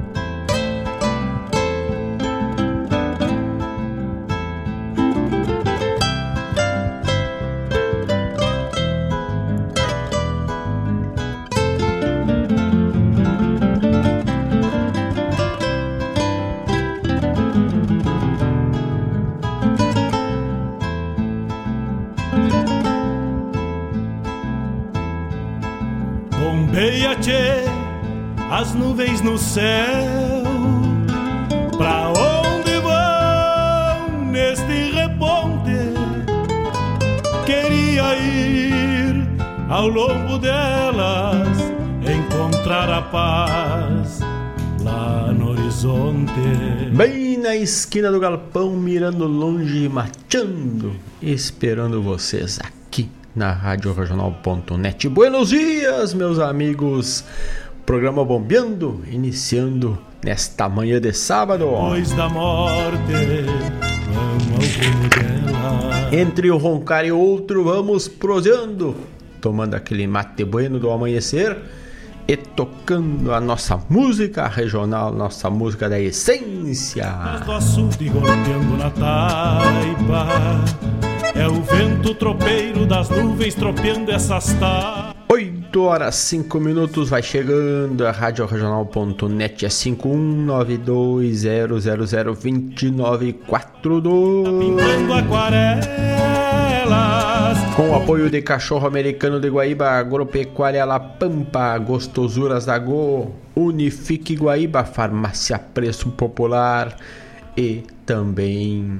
Céu. Pra onde vão neste reponte? Queria ir ao longo delas, encontrar a paz lá no horizonte. Bem na esquina do galpão, mirando longe, machando, esperando vocês aqui na Rádio Regional.net. Buenos dias, meus amigos Programa Bombeando, iniciando nesta manhã de sábado. Depois da morte, vamos Entre um roncar e outro, vamos prosando, tomando aquele mate bueno do amanhecer e tocando a nossa música regional, nossa música da essência. Do açude golpeando na taipa, é o vento tropeiro das nuvens tropeando essas taipas. 8 horas 5 minutos, vai chegando a Rádio Regional.net é 51920002942. Pintando aquarela velas. Com o apoio de Cachorro Americano de Guaíba, Agropecuária La Pampa, Gostosuras da Go, Unifique Guaíba, Farmácia Preço Popular e também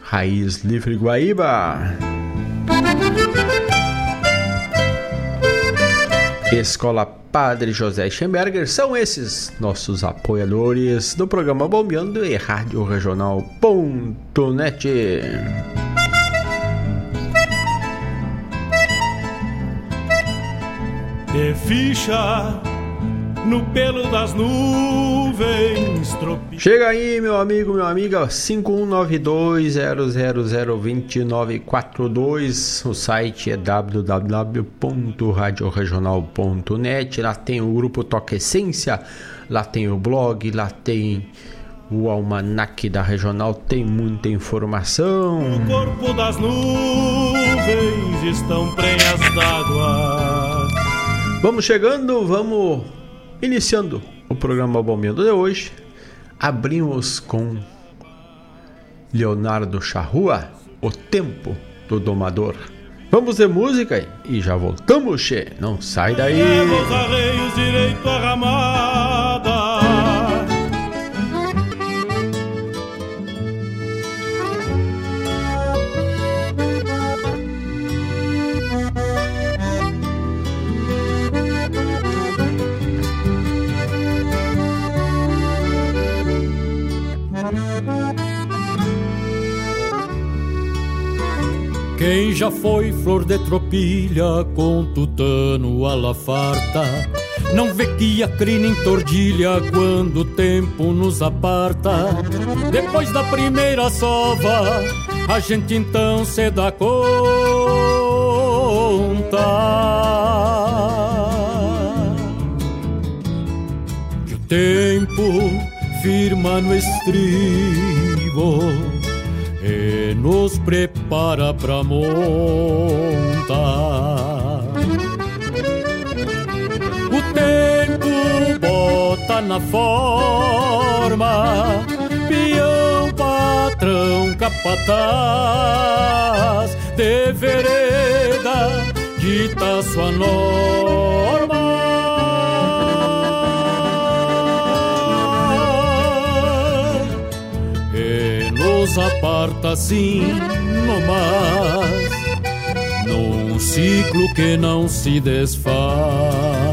Raiz Livre Guaíba. Escola Padre José Schemberger são esses nossos apoiadores do programa Bombeando e Rádio Regional.net. De ficha no pelo das nuvens tropicais. Chega aí, meu amigo, meu amiga, 5192002942. O site é www.radioregional.net. Lá tem o grupo Toque Essência, lá tem o blog, lá tem o almanac da regional, tem muita informação. O corpo das nuvens estão prenhas d'água. Vamos chegando, vamos iniciando o programa Bombeando de hoje. Abrimos com Leonardo Charrua, O Tempo do Domador. Vamos de música e já voltamos, che. Não sai daí. Leva os arreios direito à ramada. Quem já foi flor de tropilha com tutano a la farta? Não vê que a crina entordilha quando o tempo nos aparta. Depois da primeira sova a gente então se dá conta. Que o tempo firma no estribo e nos prepara pra montar. O tempo bota na forma, peão, patrão, capataz, de vereda, dita sua norma. Nos aparta assim no mar, num ciclo que não se desfaz.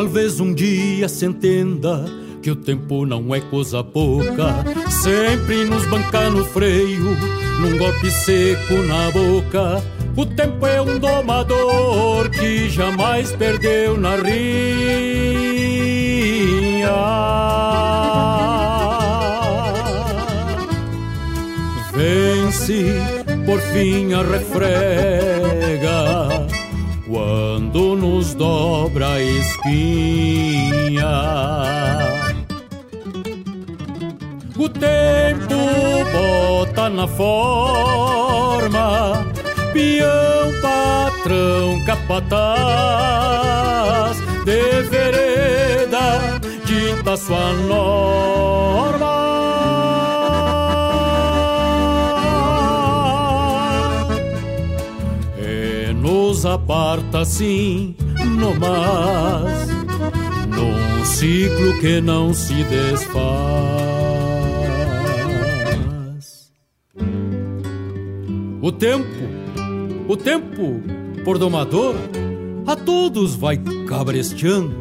Talvez um dia se entenda que o tempo não é coisa pouca. Sempre nos banca no freio, num golpe seco na boca. O tempo é um domador que jamais perdeu na rinha. Vence, por fim a refrega dobra a espinha. O tempo bota na forma, peão, patrão, capataz, de vereda, dita sua norma. Nos aparta assim mas, num ciclo que não se desfaz. O tempo, o tempo, por domador, a todos vai cabresteando,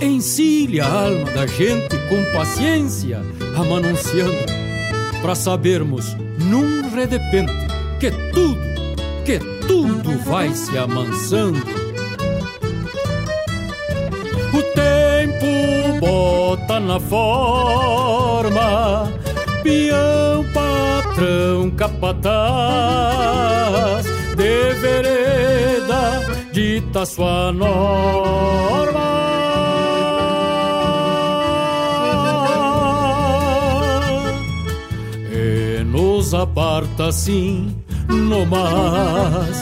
encilha a alma da gente com paciência, amanunciando, para sabermos num redepente que tudo, que tudo vai se amansando. Na forma, peão, patrão, capataz, de vereda, dita sua norma. E nos aparta assim no mas,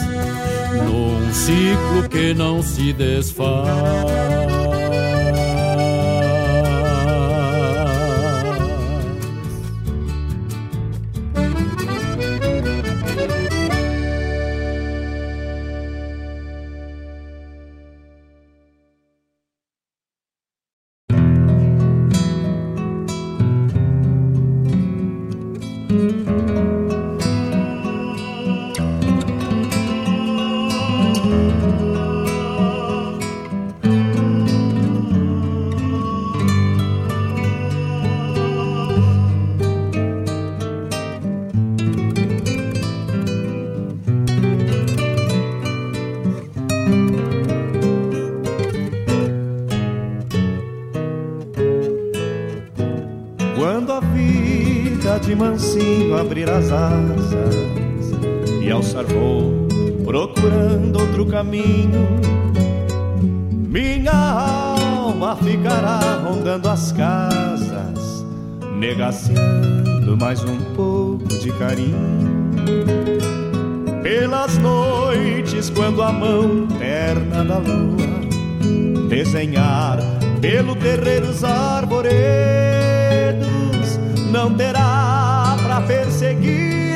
num ciclo que não se desfaz. Negaciando mais um pouco de carinho. Pelas noites, quando a mão terna da lua desenhar pelo terreiro os arvoredos, não terá para perseguir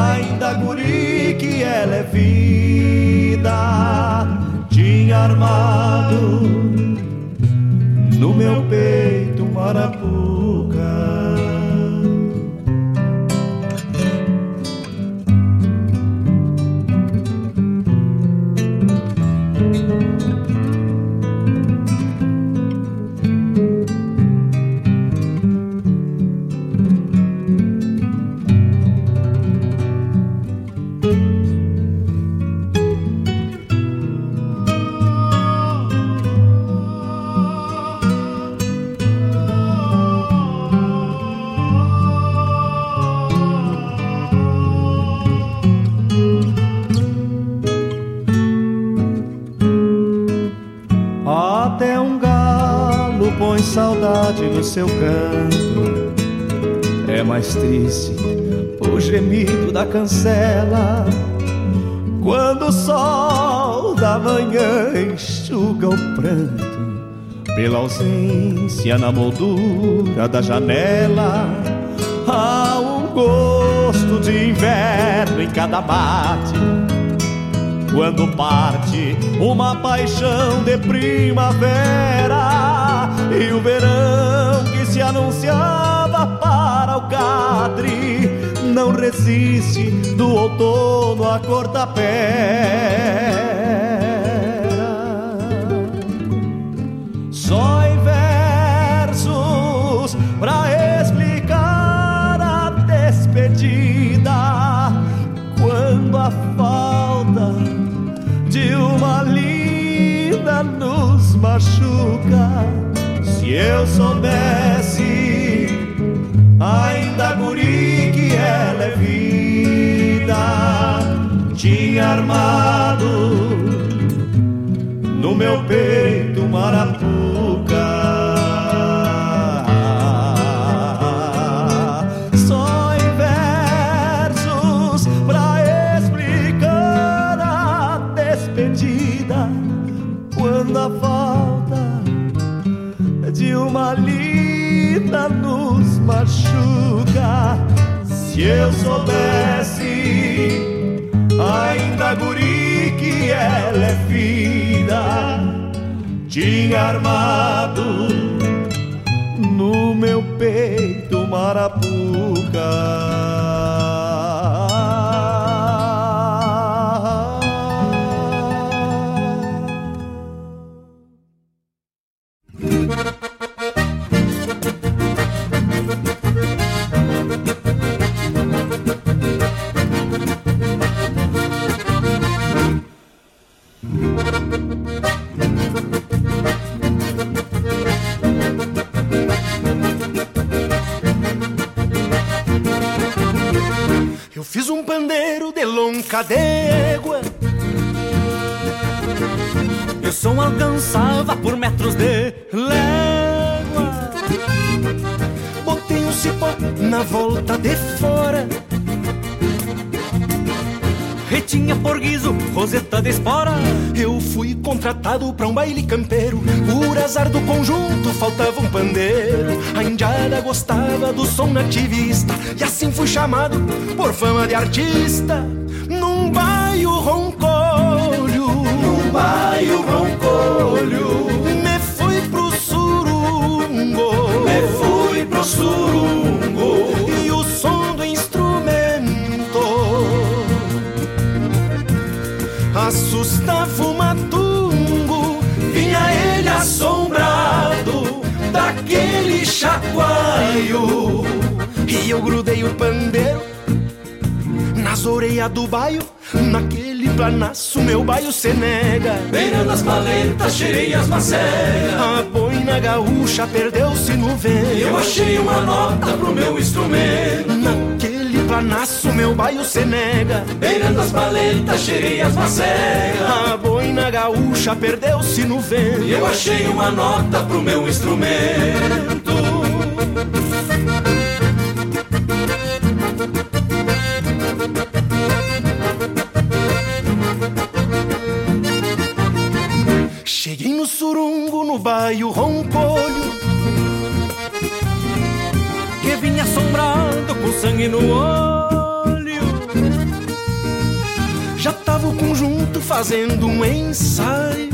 ainda guri que ela é vida, tinha armado no meu peito um marapuca. Seu canto. É mais triste o gemido da cancela. Quando o sol da manhã enxuga o pranto, pela ausência na moldura da janela, há um gosto de inverno em cada bate. Quando parte uma paixão de primavera e o verão que se anunciava para o cadre não resiste do outono a cor da machuca se eu soubesse, ainda guri que ela é vida, tinha armado no meu peito marapuca. Eu soubesse, ainda guri que ela é vida, tinha armado no meu peito marapuca. De lonca d'égua E o som alcançava por metros de légua. Botei um cipó na volta de fora. Retinha por guiso, roseta de espora. Eu fui contratado pra um baile campeiro. Por azar do conjunto faltava um pandeiro. A indiada gostava do som nativista. E assim fui chamado por fama de artista Num baio roncolho Me fui pro surungo. Me fui pro surungo. E o som do instrumento assustava o matungo, vinha ele assombrado daquele chacoalho. E eu grudei o pandeiro nas orelhas do baio, naquele planaço meu baio se nega. Beirando as paletas, cheirei as macegas. A boina gaúcha perdeu-se no vento. Eu achei uma nota pro meu instrumento. Naquele planaço meu baio se nega. Beirando as paletas, cheirei as macegas. A boina gaúcha perdeu-se no vento. Eu achei uma nota pro meu instrumento. No baio roncolho Que vinha assombrado com sangue no olho. Já tava o conjunto fazendo um ensaio.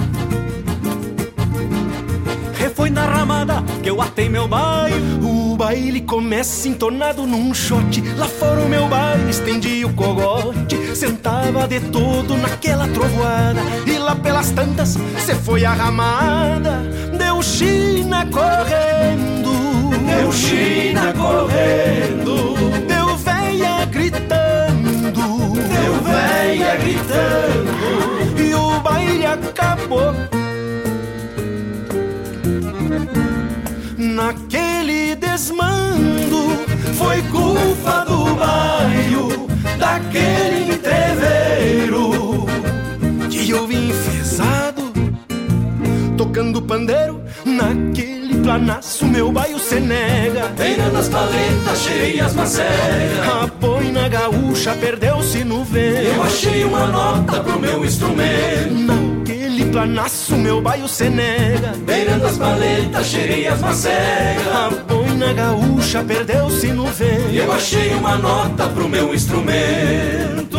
E foi na ramada que eu atei meu baio. O baile começa entornado num shot. Lá fora o meu baile estendi o cogote Sentava de todo naquela trovoada. E lá pelas tantas cê foi a ramada Deu China correndo. Deu China correndo. Deu véia gritando. Deu véia gritando. E o baile acabou. Naquele desmando Foi culpa do baio Daquele entreveiro. Que eu vim enfesado Tocando pandeiro Naquele planaço meu baio se nega Beirando as paletas, cheirei as macegas. A boina gaúcha perdeu-se no Eu vento achei uma nota pro meu instrumento. Naquele planaço meu baio se nega Beirando as paletas, cheirei as macegas. A boina gaúcha perdeu-se no vento Eu achei uma nota pro meu instrumento.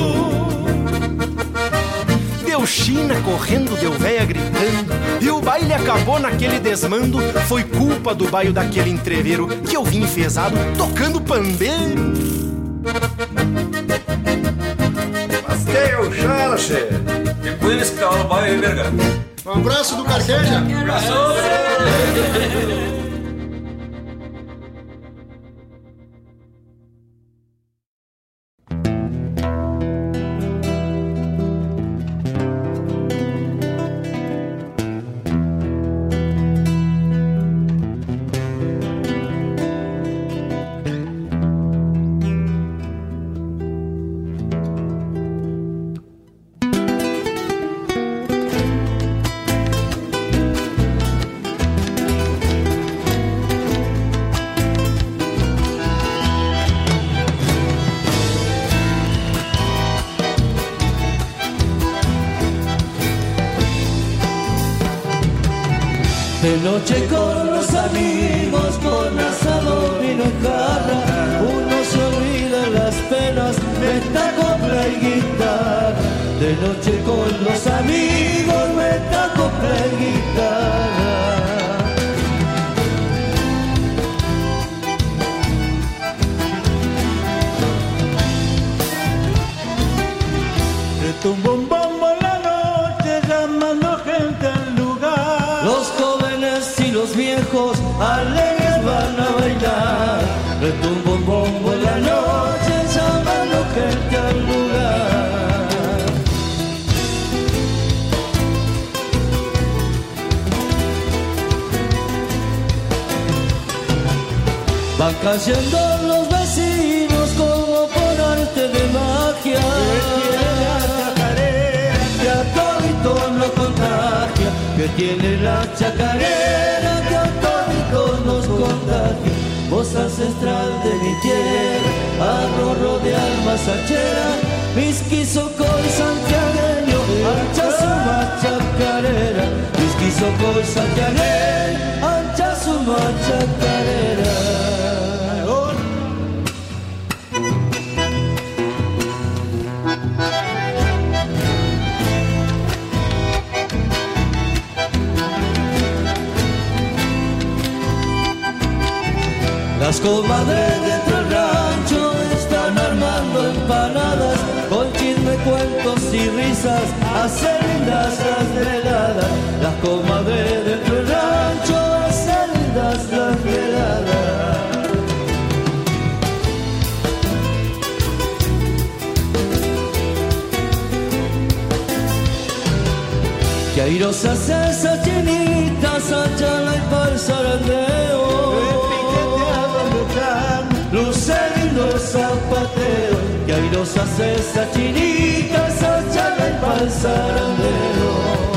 Deu China correndo, deu véia gritando E o baile acabou naquele desmando Foi culpa do baio daquele entreveiro Que eu vim enfesado tocando pandeiro Mas quem é o Charche? E com eles que tá vai verga. Um abraço do Carqueja. De noche con los amigos, con asador y no jarra, uno se olvida las penas, meta copla y guitarra. De noche con los amigos, meta copla y guitarra. amigos alegres van a bailar. Retumbo un bombo en la noche, llamando gente al lugar. Van cayendo los vecinos como por arte de magia. Que tiene la chacarera Voz ancestral de mi tierra, arrorro de alma sachera, y santiagueño, ancha su chacarera, y santiagueño, ancha su Las comadres dentro del rancho están armando empanadas con chisme, cuentos y risas, hacen lindas las veladas. Las comadres dentro del rancho hacen lindas las veladas. Que airosas esas chinitas, achala y parsarandeo Zapatero, zapatero, que hay dos esas chinitas, échale pa'l zarandero.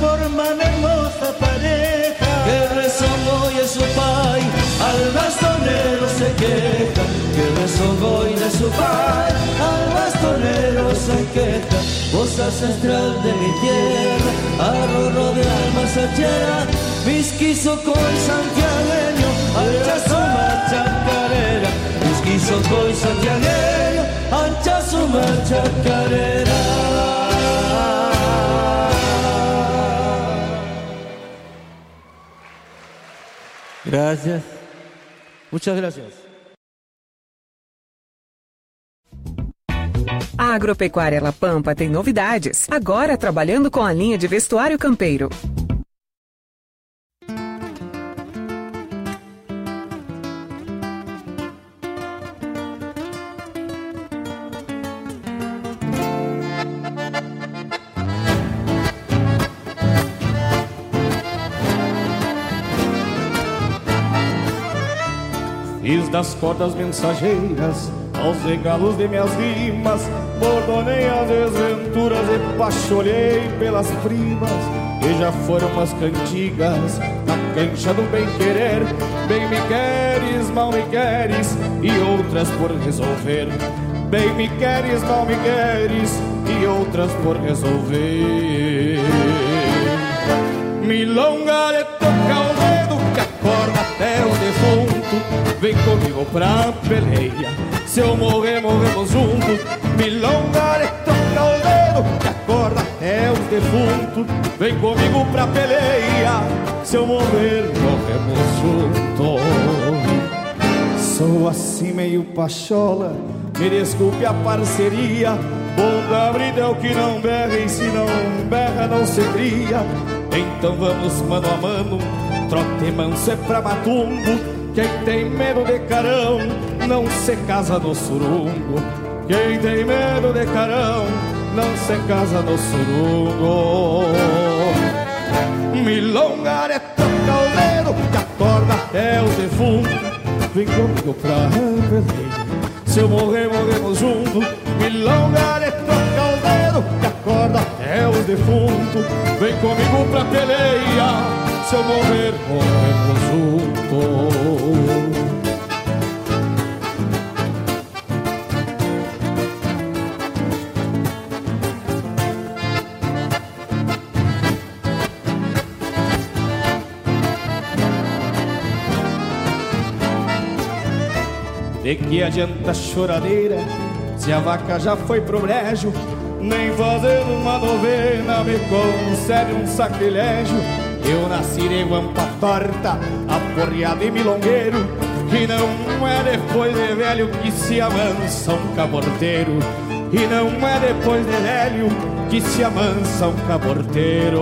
forman hermosa pareja. Que rezando y su pai al bastonero se queja. Que rezongo y de su pai, al bastonero se queja. Voz ancestral de mi tierra, arrorro de alma sachera. Misquizo con santiagueño, ancha suma chacarera. Misquizo con santiagueño, ancha suma chacarera. Gracias. Muchas gracias. A Agropecuária La Pampa tem novidades. Agora trabalhando com a linha de vestuário campeiro. Fiz das cordas mensageiras aos regalos de minhas rimas, bordonei as desventuras e pacholhei pelas primas, que já foram as cantigas na cancha do bem-querer. Bem me queres, mal me queres, e outras por resolver. Bem me queres, mal me queres, e outras por resolver. Milonga de toca o dedo que acorda até o defunto, vem comigo pra peleia se eu morrer, morremos juntos. Milonga de toca o dedo Que acorda até os defuntos. Vem comigo pra peleia. Se eu morrer, morremos juntos. Sou assim meio pachola. Me desculpe a parceria. Bom cabrito é o que não berra E se não berra não se cria. Então vamos mano a mano. Trote manso é pra matumbo quem tem medo de carão não se casa no surungo. Quem tem medo de carão não se casa no surungo. Milonga de toca o dedo que acorda até o defunto. Vem comigo pra peleia. Se eu morrer, morremos juntos. Milonga de toca o dedo que acorda até o defunto. Vem comigo pra peleia se eu morrer, juntos. De que adianta choradeira se a vaca já foi pro brejo? Nem fazendo uma novena me concede um sacrilégio. Eu nasci de guampa torta, aporreado e milongueiro E não é depois de velho que se amansa um caborteiro. E não é depois de velho que se amansa um caborteiro.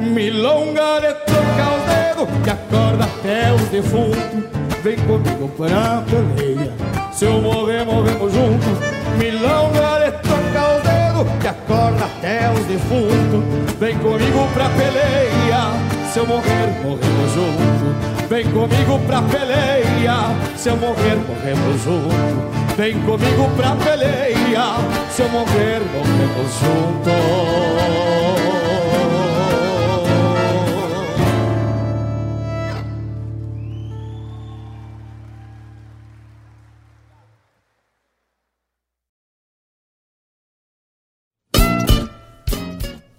Milonga de trocar os dedos que acorda até os defuntos. Vem comigo pra peleia Se eu morrer, morremos juntos. Milonga de que acorda até os defuntos Vem comigo pra peleia Se eu morrer, morremos junto. Vem comigo pra peleia, se eu morrer, morremos junto. Vem comigo pra peleia, se eu morrer, morremos juntos.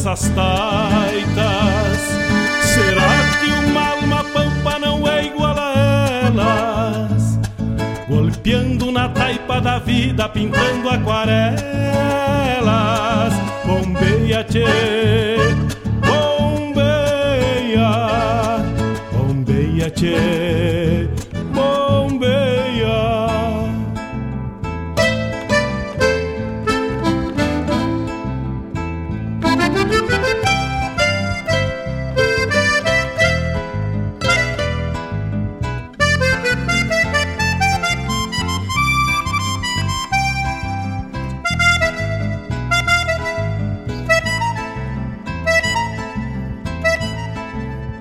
Tropeando essas taitas. Será que uma alma pampa não é igual a elas? Golpeando na taipa da vida, pintando aquarelas. Bombeia, tchê,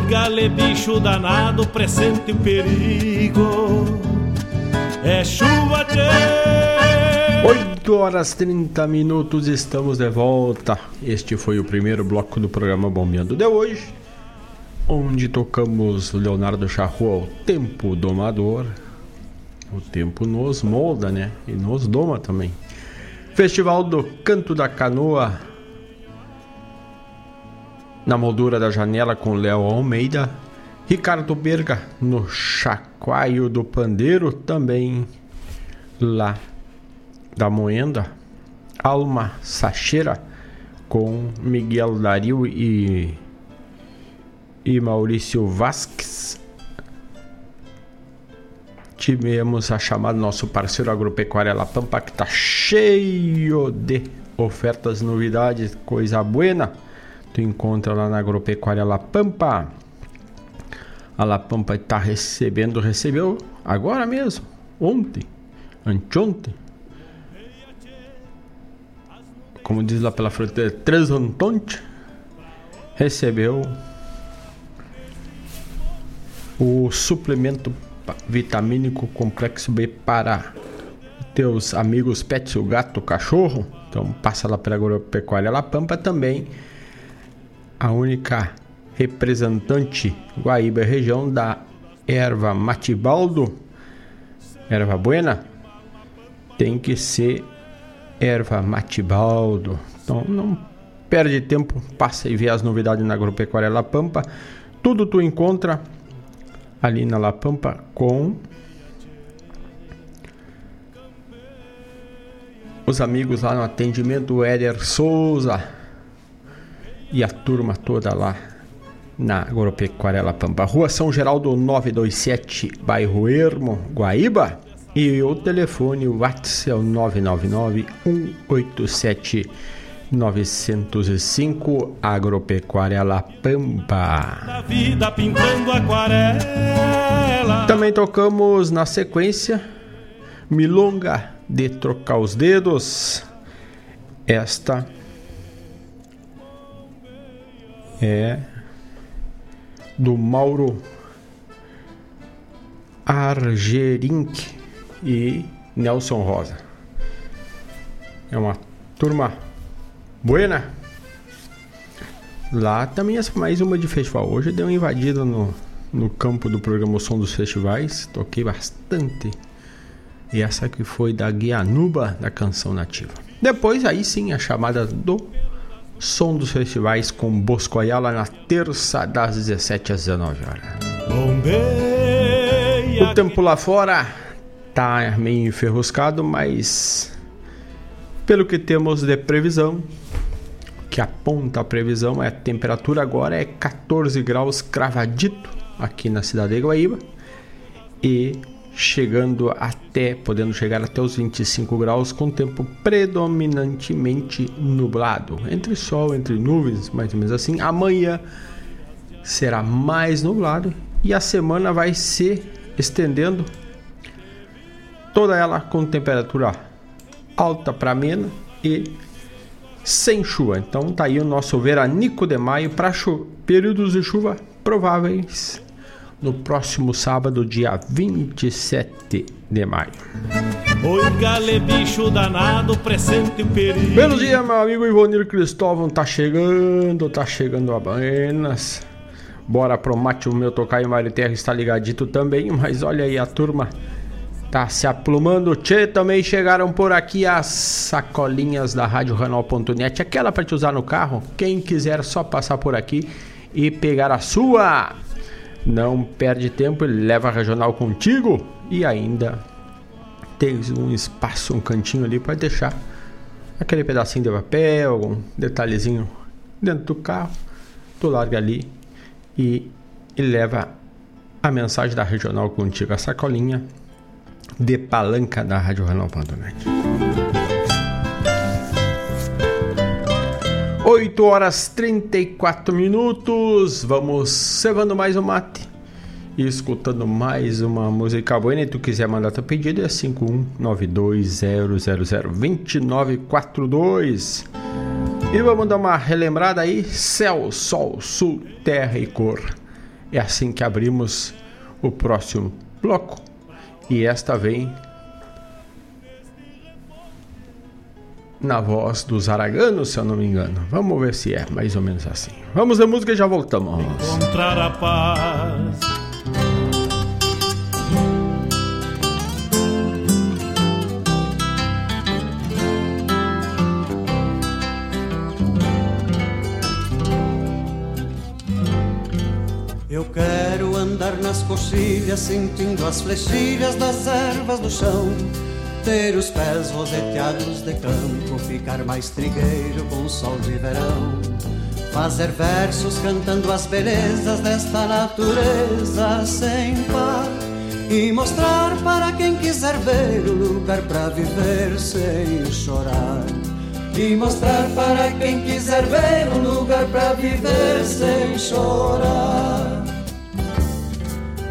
gale, bicho danado, presente o perigo. É chuva, tchê. 8 horas 30 minutos, estamos de volta. Este foi o primeiro bloco do programa Bombeando de hoje, onde tocamos Leonardo Charrua, o Tempo Domador. O tempo nos molda, né? E nos doma também. Festival do Canto da Canoa, na moldura da janela com Léo Almeida, Ricardo Berga no Chacoalho do Pandeiro, também lá da Moenda, Alma Sacheira com Miguel Dario e, e Maurício Vasques tivemos a chamada nosso parceiro agropecuária La Pampa, que está cheio de ofertas, novidades, coisa buena. Tu encontra lá na agropecuária La Pampa. A La Pampa está recebendo, recebeu agora mesmo, ontem, anteontem. Como diz lá pela fronteira, três Antonte, recebeu o suplemento vitamínico complexo B para teus amigos pets, o gato, o cachorro. Então passa lá pela Agropecuária La Pampa também. A única representante Guaíba região da erva Matibaldo, erva buena, tem que ser erva Matibaldo. Então não perde tempo, passa e vê as novidades na Agropecuária La Pampa. Tudo tu encontra ali na La Pampa com os amigos lá no atendimento, o Éder Souza e a turma toda lá na Agropecuária La Pampa. Rua São Geraldo 927, bairro Ermo, Guaíba. E o telefone, o WhatsApp é o 999 187 905 Agropecuária La Pampa. Também tocamos na sequência Milonga de Trocar os Dedos. Esta é do Mauro Argerink e Nelson Rosa. É uma turma buena. Lá também é mais uma de festival. Hoje deu uma invadida no, no campo do programa Som dos Festivais. Toquei bastante. E essa que foi da Guianuba da canção nativa. Depois aí sim a chamada do Som dos Festivais com Bosco Ayala na terça das 17 às 19 horas. O tempo lá fora tá meio enferruscado, mas pelo que temos de previsão, que aponta a previsão é a temperatura agora é 14 graus cravadito aqui na cidade de Guaíba e chegando até, podendo chegar até os 25 graus com tempo predominantemente nublado, entre sol, entre nuvens, mais ou menos assim. Amanhã será mais nublado e a semana vai se estendendo toda ela com temperatura alta para amena e sem chuva. Então tá aí o nosso veranico de maio para períodos de chuva prováveis no próximo sábado, dia 27 de maio. Oi, gale, bicho danado, presente o perigo. Bom dia, meu amigo Ivonir Cristóvão. Tá chegando, tá chegando a Buenas. Bora pro mate, o meu tocaio Terra está ligadito também, mas olha aí a turma tá se aplumando. Tchê, também chegaram por aqui as sacolinhas da Rádio aquela para te usar no carro. Quem quiser só passar por aqui e pegar a sua. Não perde tempo, ele leva a regional contigo e ainda tens um espaço, um cantinho ali para deixar aquele pedacinho de papel, algum detalhezinho dentro do carro. Tu larga ali e, e leva a mensagem da regional contigo, a sacolinha de palanca da Rádio Regional.net. 8 horas 34 minutos. Vamos cevando mais um mate e escutando mais uma música boa. E tu quiser mandar teu pedido é 51920002942. E vamos dar uma relembrada aí: céu, sol, sul, terra e cor. É assim que abrimos o próximo bloco. E esta vem na voz dos Araganos, se eu não me engano. Vamos ver se é mais ou menos assim. Vamos a música e já voltamos. Encontrar a paz. Eu quero andar nas coxilhas, sentindo as flechilhas das ervas do chão ter os pés roseteados de campo, ficar mais trigueiro com o sol de verão. Fazer versos cantando as belezas desta natureza sem par e mostrar para quem quiser ver o lugar para viver sem chorar. E mostrar para quem quiser ver um lugar para viver sem chorar.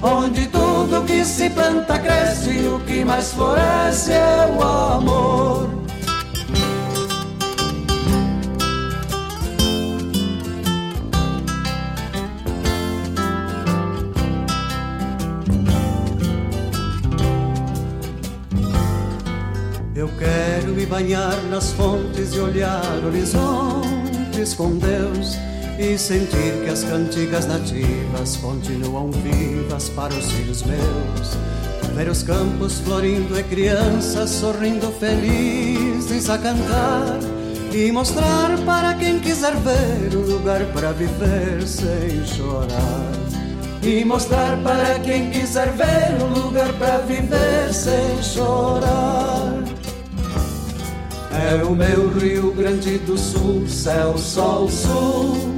Onde tudo que se planta cresce, o que mais floresce é o amor. Eu quero me banhar nas fontes e olhar horizontes com Deus e sentir que as cantigas nativas continuam vivas para os filhos meus. Ver os campos florindo e crianças sorrindo felizes a cantar e mostrar para quem quiser ver um lugar para viver sem chorar. E mostrar para quem quiser ver um lugar para viver sem chorar. É o meu Rio Grande do Sul, céu, sol, sul,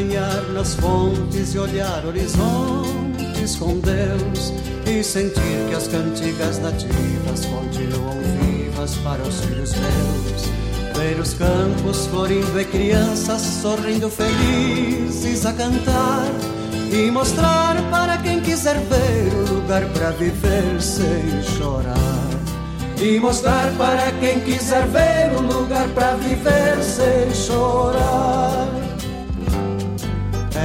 banhar nas fontes e olhar horizontes com Deus e sentir que as cantigas nativas continuam vivas para os filhos meus. Ver os campos florindo e crianças sorrindo felizes a cantar e mostrar para quem quiser ver o lugar para viver sem chorar. E mostrar para quem quiser ver um lugar para viver sem chorar.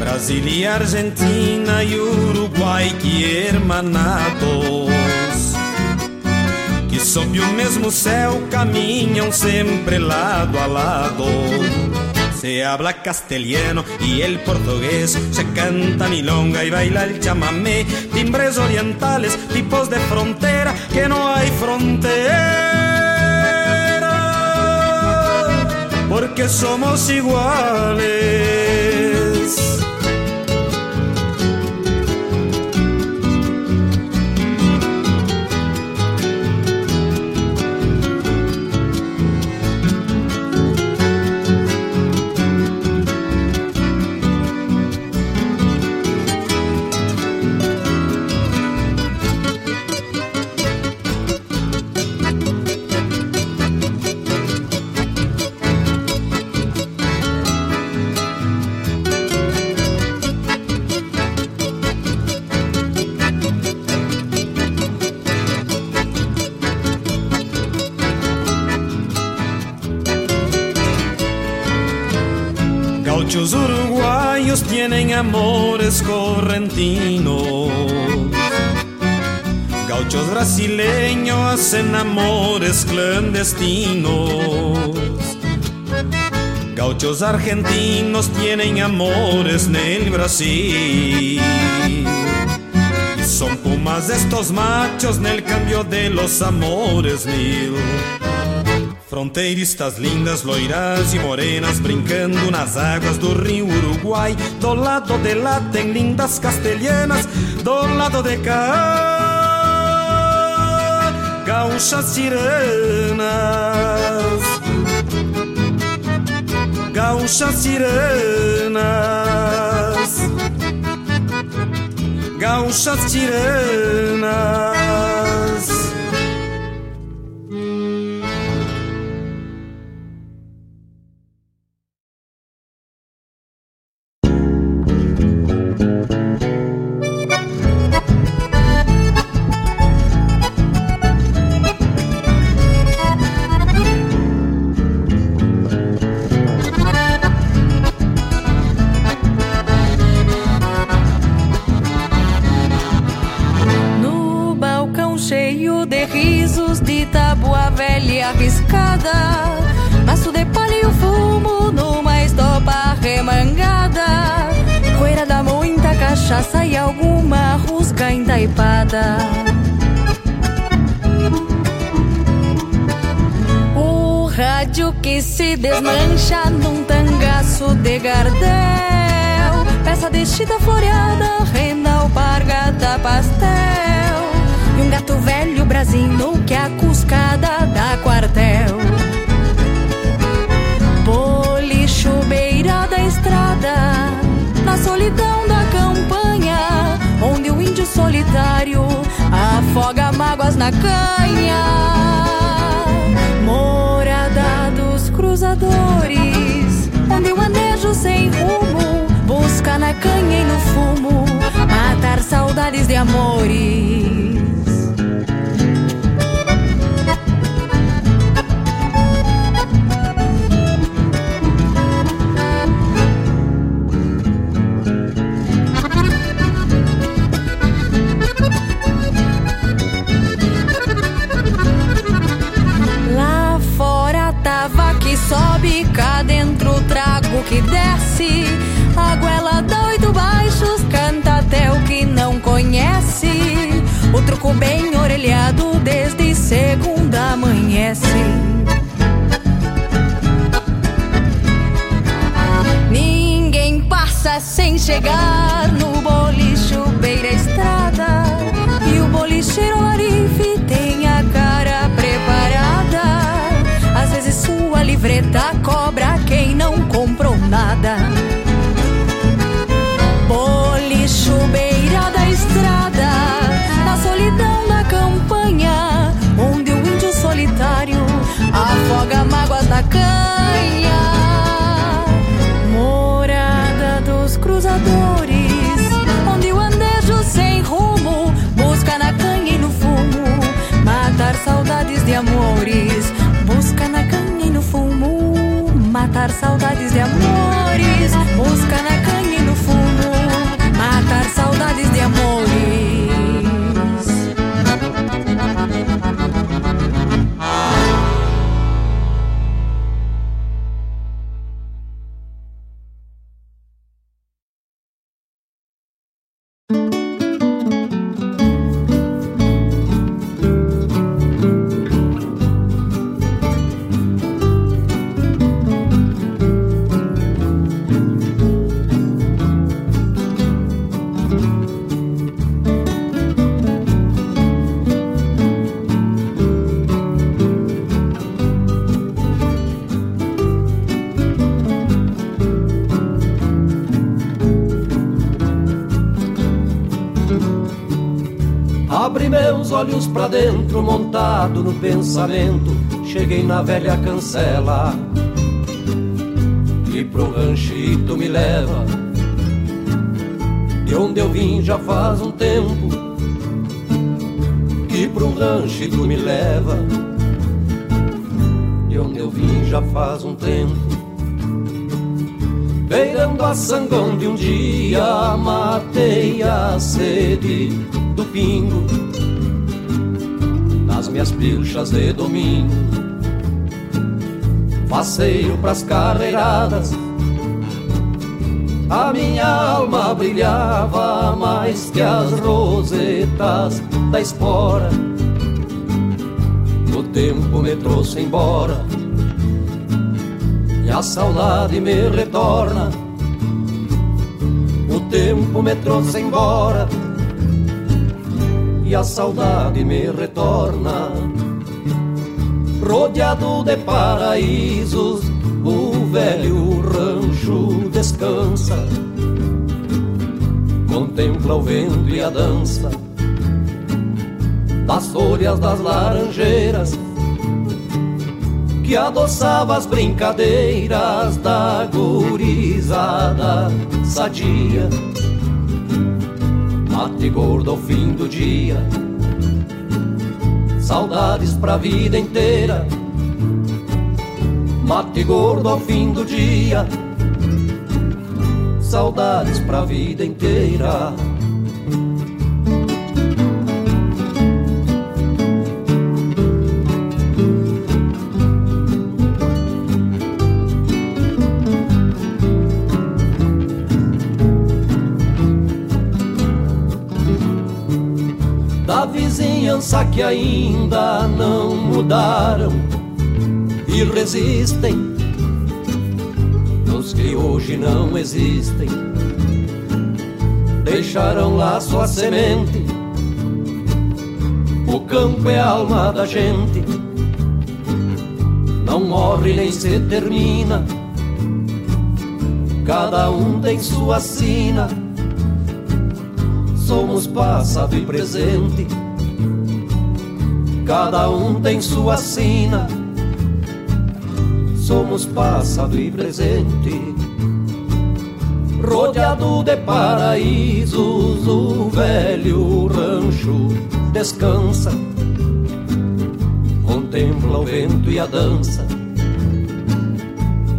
Brasília e Argentina e Uruguai que hermanados Que sob o mesmo céu caminham sempre lado a lado. Se habla castellano y el portugués, se canta milonga y baila el chamamé, timbres orientales, tipos de frontera, que no hay frontera, porque somos iguales. Amores correntinos. Gauchos brasileños hacen amores clandestinos. Gauchos argentinos tienen amores en el Brasil. Son pumas estos machos en el cambio de los amores mil. Fronteiristas lindas, loiras e morenas brincando nas águas do rio Uruguai. Do lado de lá tem lindas castelhanas, do lado de cá, gaúchas tiranas. Gaúchas tiranas, gaúchas tiranas. Desmancha num tangaço de gardel. Peça chita floreada, renda alpargata, pastel. E um gato velho brasino que a cuscada dá quartel. Bolicho beira da estrada, na solidão da onde o índio solitário afoga mágoas na canha. Saudades de amores. sobe, cá dentro trago que desce. Conhece. O truco bem orelhado desde segunda amanhece. Ninguém passa sem chegar no bolicho beira estrada. E o bolicheiro larife tem a cara preparada. Às vezes sua livreta cobra quem não comprou nada. Morada dos cruzadores, onde o andejo sem rumo busca na canha e no fumo matar saudades de amores Busca na canha e no fumo Matar saudades de amores olhos pra dentro, montado no pensamento, cheguei na velha cancela. E pro ranchito me leva, de onde eu vim já faz um tempo. Que pro ranchito me leva, de onde eu vim já faz um tempo. Beirando a sangão de um dia Matei a sede do pingo Nas minhas pilchas de domingo Passeio pras carreiradas a minha alma brilhava mais que as rosetas da espora. O tempo me trouxe embora e a saudade me retorna. O tempo me trouxe embora e a saudade me retorna. Rodeado de paraísos, o velho rancho descansa. Contempla o vento e a dança das folhas das laranjeiras que adoçava as brincadeiras da gurizada sadia. Mate gordo ao fim do dia, saudades pra vida inteira. Mate gordo ao fim do dia, saudades pra vida inteira. Vizinhança que ainda não mudaram e resistem nos que hoje não existem. Deixaram lá sua semente. O campo é a alma da gente, não morre nem se termina. Cada um tem sua sina. Somos passado e presente cada um tem sua sina. Somos passado e presente, rodeado de paraísos, o velho rancho descansa, contempla o vento e a dança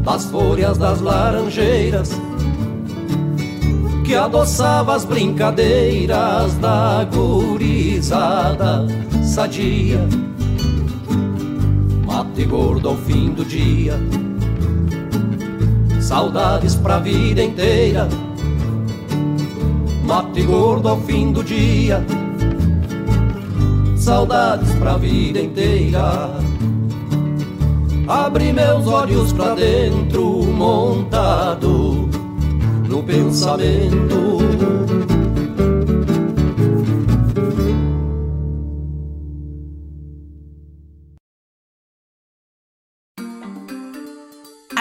das folhas das laranjeiras que adoçava as brincadeiras da gurizada sadia. Mate gordo ao fim do dia, saudades pra vida inteira. Mate gordo ao fim do dia, saudades pra vida inteira. Abre meus olhos pra dentro, montado pensamento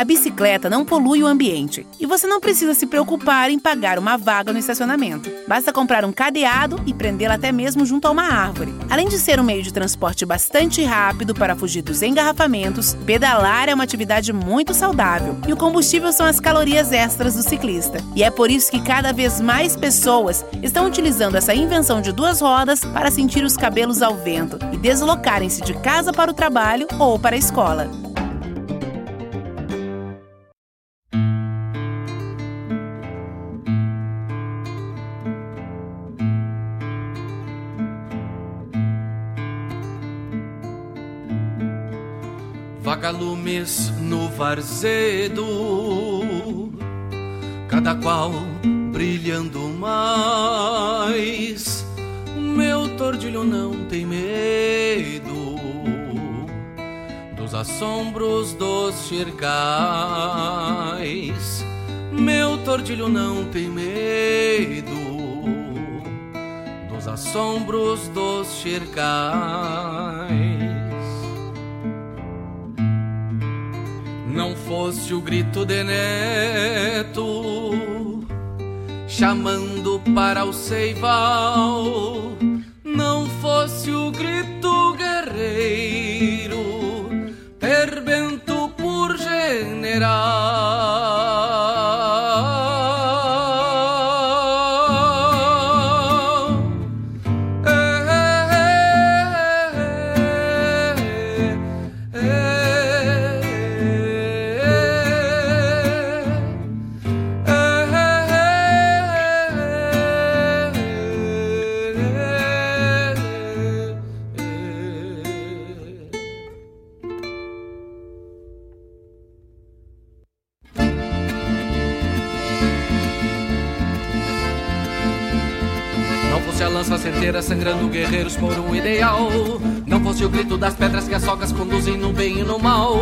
bicicleta não polui o ambiente e você não precisa se preocupar em pagar uma vaga no estacionamento. Basta comprar um cadeado e prendê-la até mesmo junto a uma árvore. Além de ser um meio de transporte bastante rápido para fugir dos engarrafamentos, pedalar é uma atividade muito saudável e o combustível são as calorias extras do ciclista. E é por isso que cada vez mais pessoas estão utilizando essa invenção de duas rodas para sentir os cabelos ao vento e deslocarem-se de casa para o trabalho ou para a escola. No varzedo, cada qual brilhando mais. Meu tordilho não tem medo dos assombros dos xergais. Meu tordilho não tem medo dos assombros dos xergais. Não fosse o grito de neto chamando para o seival, não fosse o grito guerreiro ter bento por general. Sangrando guerreiros por um ideal. Não fosse o grito das pedras que as sogas conduzem no bem e no mal.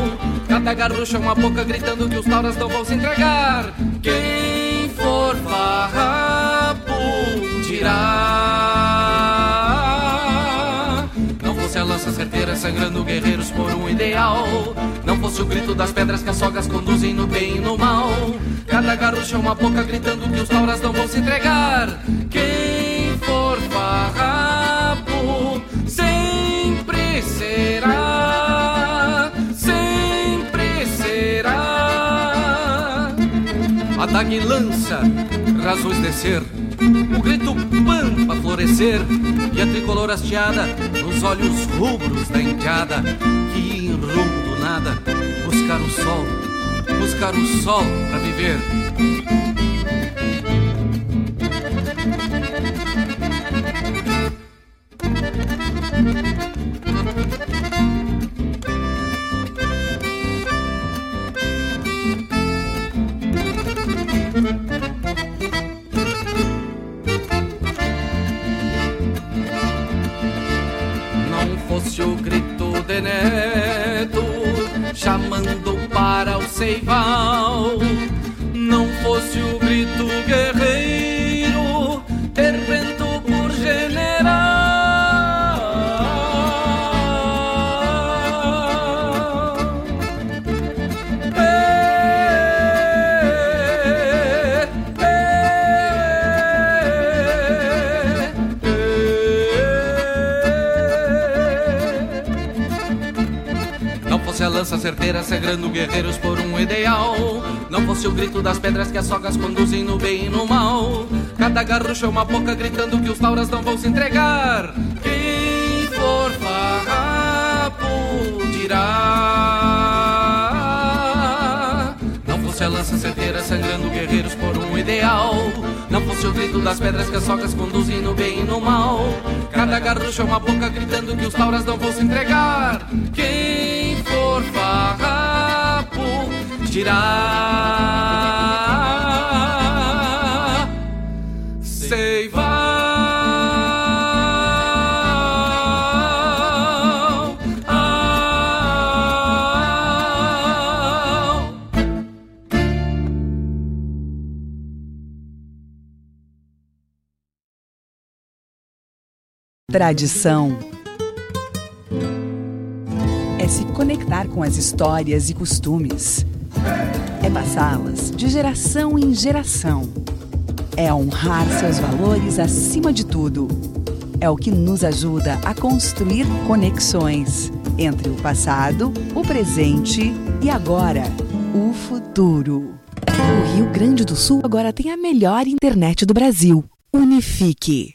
Cada garrucha uma boca gritando que os tauras não vão se entregar. Quem for farrapo dirá. Não fosse a lança certeira sangrando guerreiros por um ideal. Não fosse o grito das pedras que as conduzem no bem e no mal. Cada garrucha uma boca gritando que os tauras não vão se entregar. Quem farrapo sempre será, sempre será. Ataque e lança, razões descer. O grito pampa florescer e a tricolor hasteada nos olhos rubros da indiada que em rumo do nada buscar o sol, buscar o sol para viver. Das pedras que as sogas conduzem no bem e no mal. Cada garrucha é uma boca gritando que os tauras não vão se entregar. Quem for farrapo dirá. Não fosse a lança certeira sangrando guerreiros por um ideal. Não fosse o grito das pedras que as sogas conduzem no bem e no mal. Cada garrucha é uma boca gritando que os tauras não vão se entregar. Quem for farrapo dirá. Tradição é se conectar com as histórias e costumes. É passá-las de geração em geração. É honrar seus valores acima de tudo. É o que nos ajuda a construir conexões entre o passado, o presente e agora, o futuro. O Rio Grande do Sul agora tem a melhor internet do Brasil. Unifique.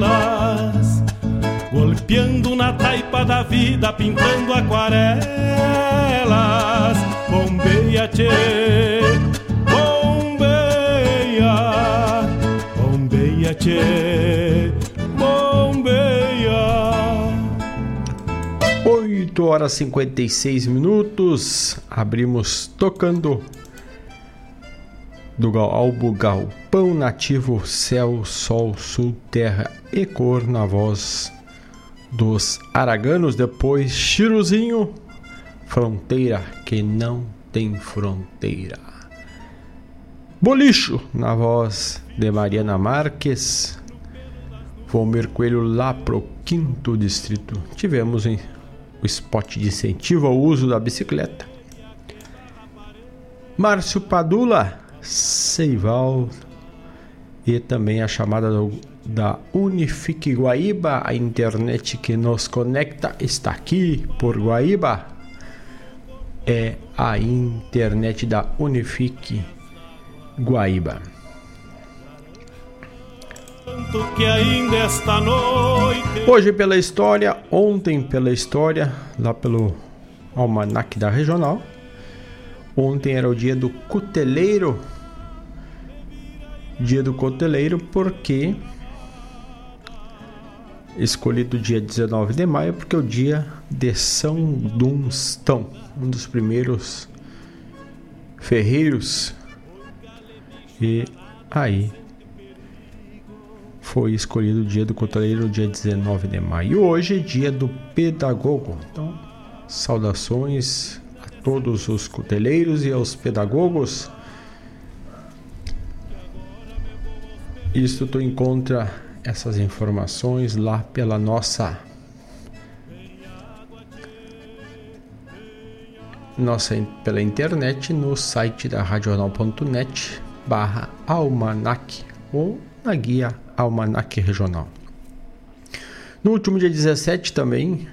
elas? Golpeando na taipa da vida, pintando aquarelas. Bombeia, tchê, bombeia. campeia, tchê, bombeia. 8 horas 56 minutos, abrimos tocando do álbum Galpão Nativo Céu, Sol, Sul, Terra e Cor na voz dos Araganos, depois Chiruzinho, Fronteira que não tem fronteira. Bolicho na voz de Mariana Marques, Valmir Coelho lá pro quinto distrito. Tivemos hein, o spot de incentivo ao uso da bicicleta. Márcio Padula, Seival e também a chamada do, da Unifique Guaíba, a internet que nos conecta está aqui por Guaíba. É a internet da Unifique Guaíba. Hoje pela história, ontem pela história, lá pelo Almanac da Regional. Ontem era o dia do cuteleiro. Dia do cuteleiro porque escolhido dia 19 de maio porque é o dia de São Dunstão, um dos primeiros ferreiros. E aí foi escolhido o dia do cuteleiro, dia 19 de maio. E hoje é dia do pedagogo. Então, saudações todos os cuteleiros e aos pedagogos. Isto tu encontra essas informações lá pela nossa nossa pela internet no site da radional.net barra almanac ou na guia almanac regional. No último dia 17 também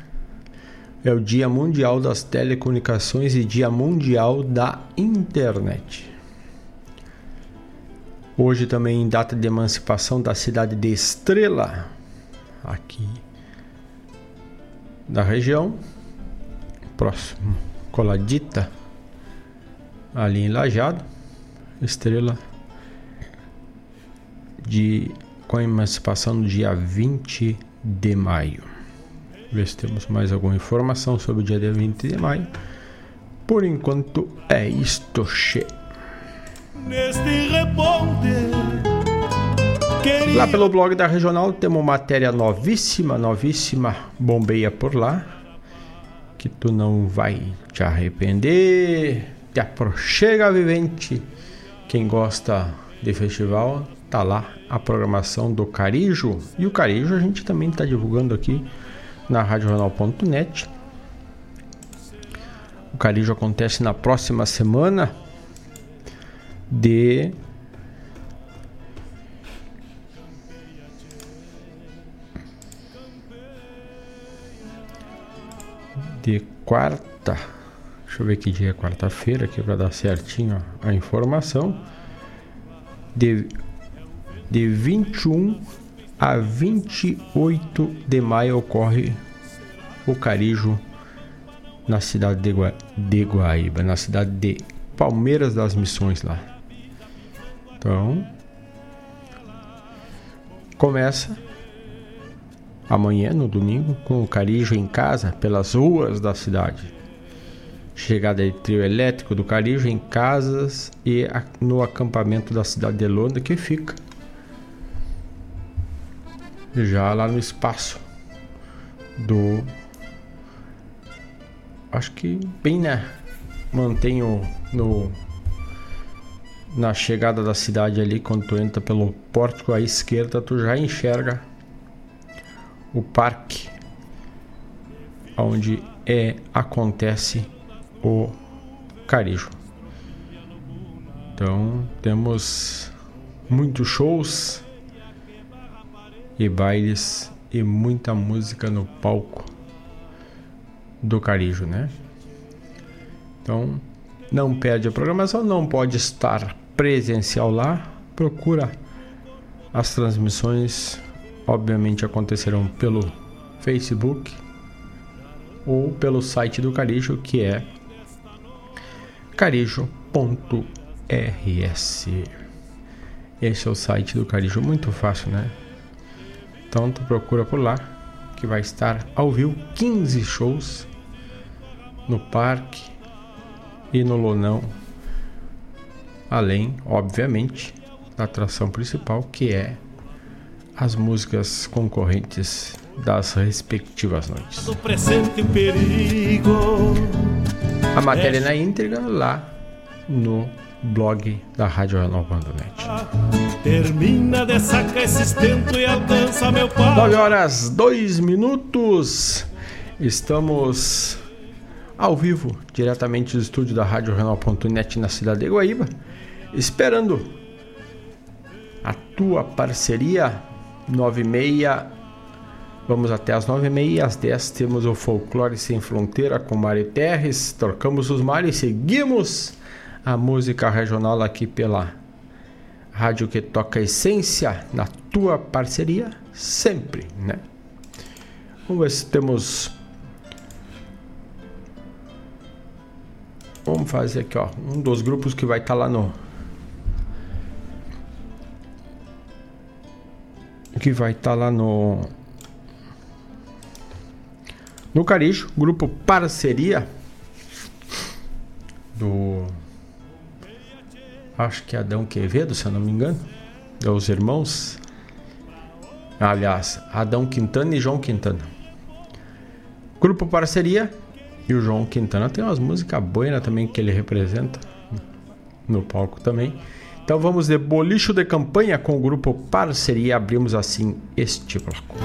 é o Dia Mundial das Telecomunicações e Dia Mundial da Internet. Hoje também data de emancipação da cidade de Estrela, aqui da região, próximo, coladita, ali em Lajado, Estrela de com a emancipação no dia 20 de maio. Ver se temos mais alguma informação sobre o dia 20 de maio. Por enquanto é isto, che. Lá pelo blog da Regional temos matéria novíssima, novíssima, bombeia por lá, que tu não vai te arrepender. Te aproxega, vivente. Quem gosta de festival, tá lá a programação do Carijo. E o Carijo a gente também está divulgando aqui na radiojornal.net. O Carijo acontece na próxima semana de de quarta. Deixa eu ver que dia é quarta-feira aqui para dar certinho a informação. De, de 21 a 28 de maio ocorre o Carijo na cidade de, Gua, de Guaíba, na cidade de Palmeiras das Missões lá. Então, começa amanhã, no domingo, com o Carijo em casa, pelas ruas da cidade. Chegada de trio elétrico do Carijo em casas e no acampamento da cidade de Londres, que fica já lá no espaço do. Acho que bem, né? Mantém o, no na chegada da cidade ali, quando tu entra pelo pórtico à esquerda, tu já enxerga o parque onde é acontece o Carijo. Então temos muitos shows e bailes e muita música no palco do Carijo, né? Então não perde a programação, não pode estar presencial lá, procura as transmissões, obviamente acontecerão pelo Facebook ou pelo site do Carijo, que é carijo.rs. Esse é o site do Carijo, muito fácil, né? Então tu procura por lá, que vai estar ao vivo 15 shows no parque e no Lonão. Além, obviamente, da atração principal, que é as músicas concorrentes das respectivas noites. A matéria na íntegra lá no blog da Rádio Renova.net. Termina de sacar esse estento e alcança meu pai. 9 horas 2 minutos. Estamos ao vivo, diretamente do estúdio da Rádio Renal.net na cidade de Guaíba, esperando a tua parceria 96 Vamos até as 9h30 e às 10 temos o Folclore Sem Fronteira com Mari Terres. Trocamos os mares e seguimos a música regional aqui pela rádio que toca essência na tua parceria sempre, né? Vamos ver se temos. Vamos fazer aqui, ó, um dos grupos que vai estar tá lá no que vai estar tá lá no no Carijo, grupo Parceria do acho que Adão Quevedo, se eu não me engano, é os irmãos. Aliás, Adão Quintana e João Quintana. Grupo Parceria e o João Quintana tem umas músicas boas também que ele representa no palco também. Então vamos de bolicho de campanha com o grupo Parceria. Abrimos assim este bloco.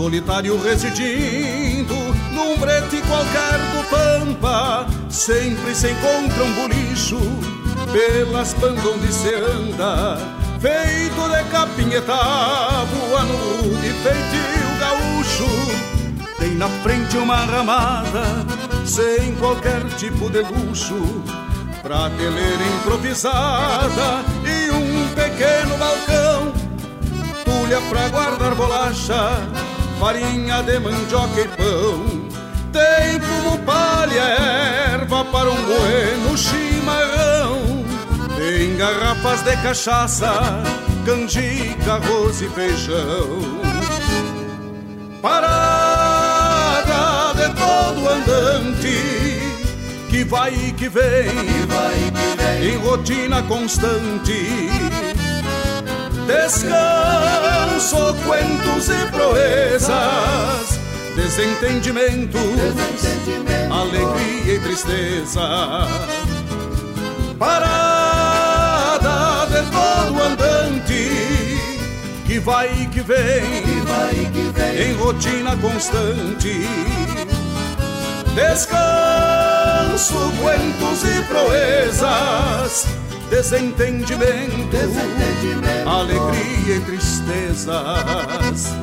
Solitário residindo num brete qualquer do Pampa, sempre se encontra um bolicho pelas bandas onde se anda, feito de capinheta, voando de feitio gaúcho. Tem na frente uma ramada, sem qualquer tipo de luxo, prateleira improvisada e um pequeno balcão, tulha pra guardar bolacha farinha de mandioca e pão. Tem como palha erva para um bueno chimarrão. Tem garrafas de cachaça, canjica, arroz e feijão. Parada de todo andante que vai e que vem, que vai e que vem. em rotina constante Descanso, cuentos e proezas, desentendimento, desentendimento, alegria e tristeza. Parada de todo andante que vai e que vem, que vai e que vem. em rotina constante. Descanso, cuentos e proezas desentendimento, desentendimento, alegria e tristezas.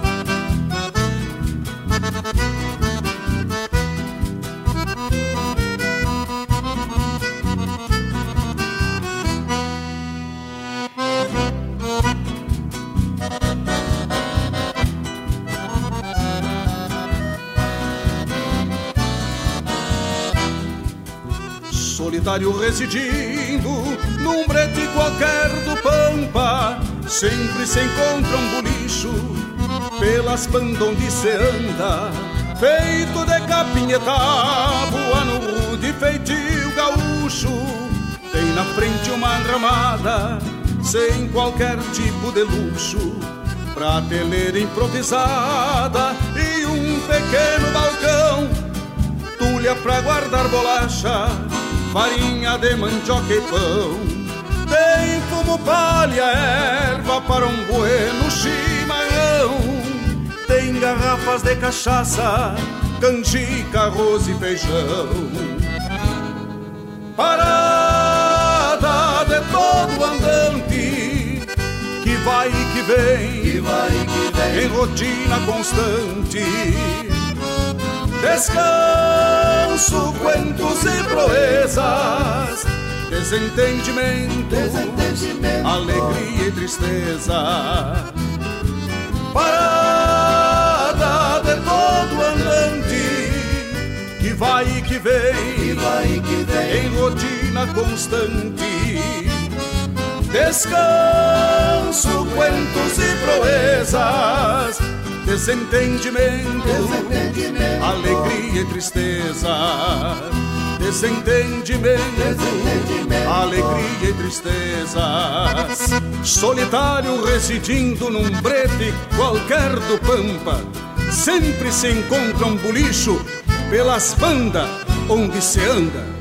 Solitário residindo num brete qualquer do Pampa, sempre se encontra um bolicho pelas bandas onde se anda, feito de capinheta, voando de feitio gaúcho. Tem na frente uma ramada, sem qualquer tipo de luxo, prateleira improvisada e um pequeno balcão, tulha pra guardar bolacha farinha de mandioca e pão. Tem fumo, palha, erva para um bueno chimarrão. Tem garrafas de cachaça, canjica, arroz e feijão. Parada de todo andante que vai e que vem, que vai e que vem. em rotina constante Descanso, cuentos e proezas, desentendimento, desentendimento, alegria e tristeza. Parada de todo andante que vai e que vem, que vai e que vem, em rotina constante. Descanso, cuentos e proezas Desentendimento, desentendimento, alegria e tristeza. Desentendimento, desentendimento, alegria e tristezas. Solitário residindo num brete qualquer do Pampa, sempre se encontra um bolicho pelas bandas onde se anda.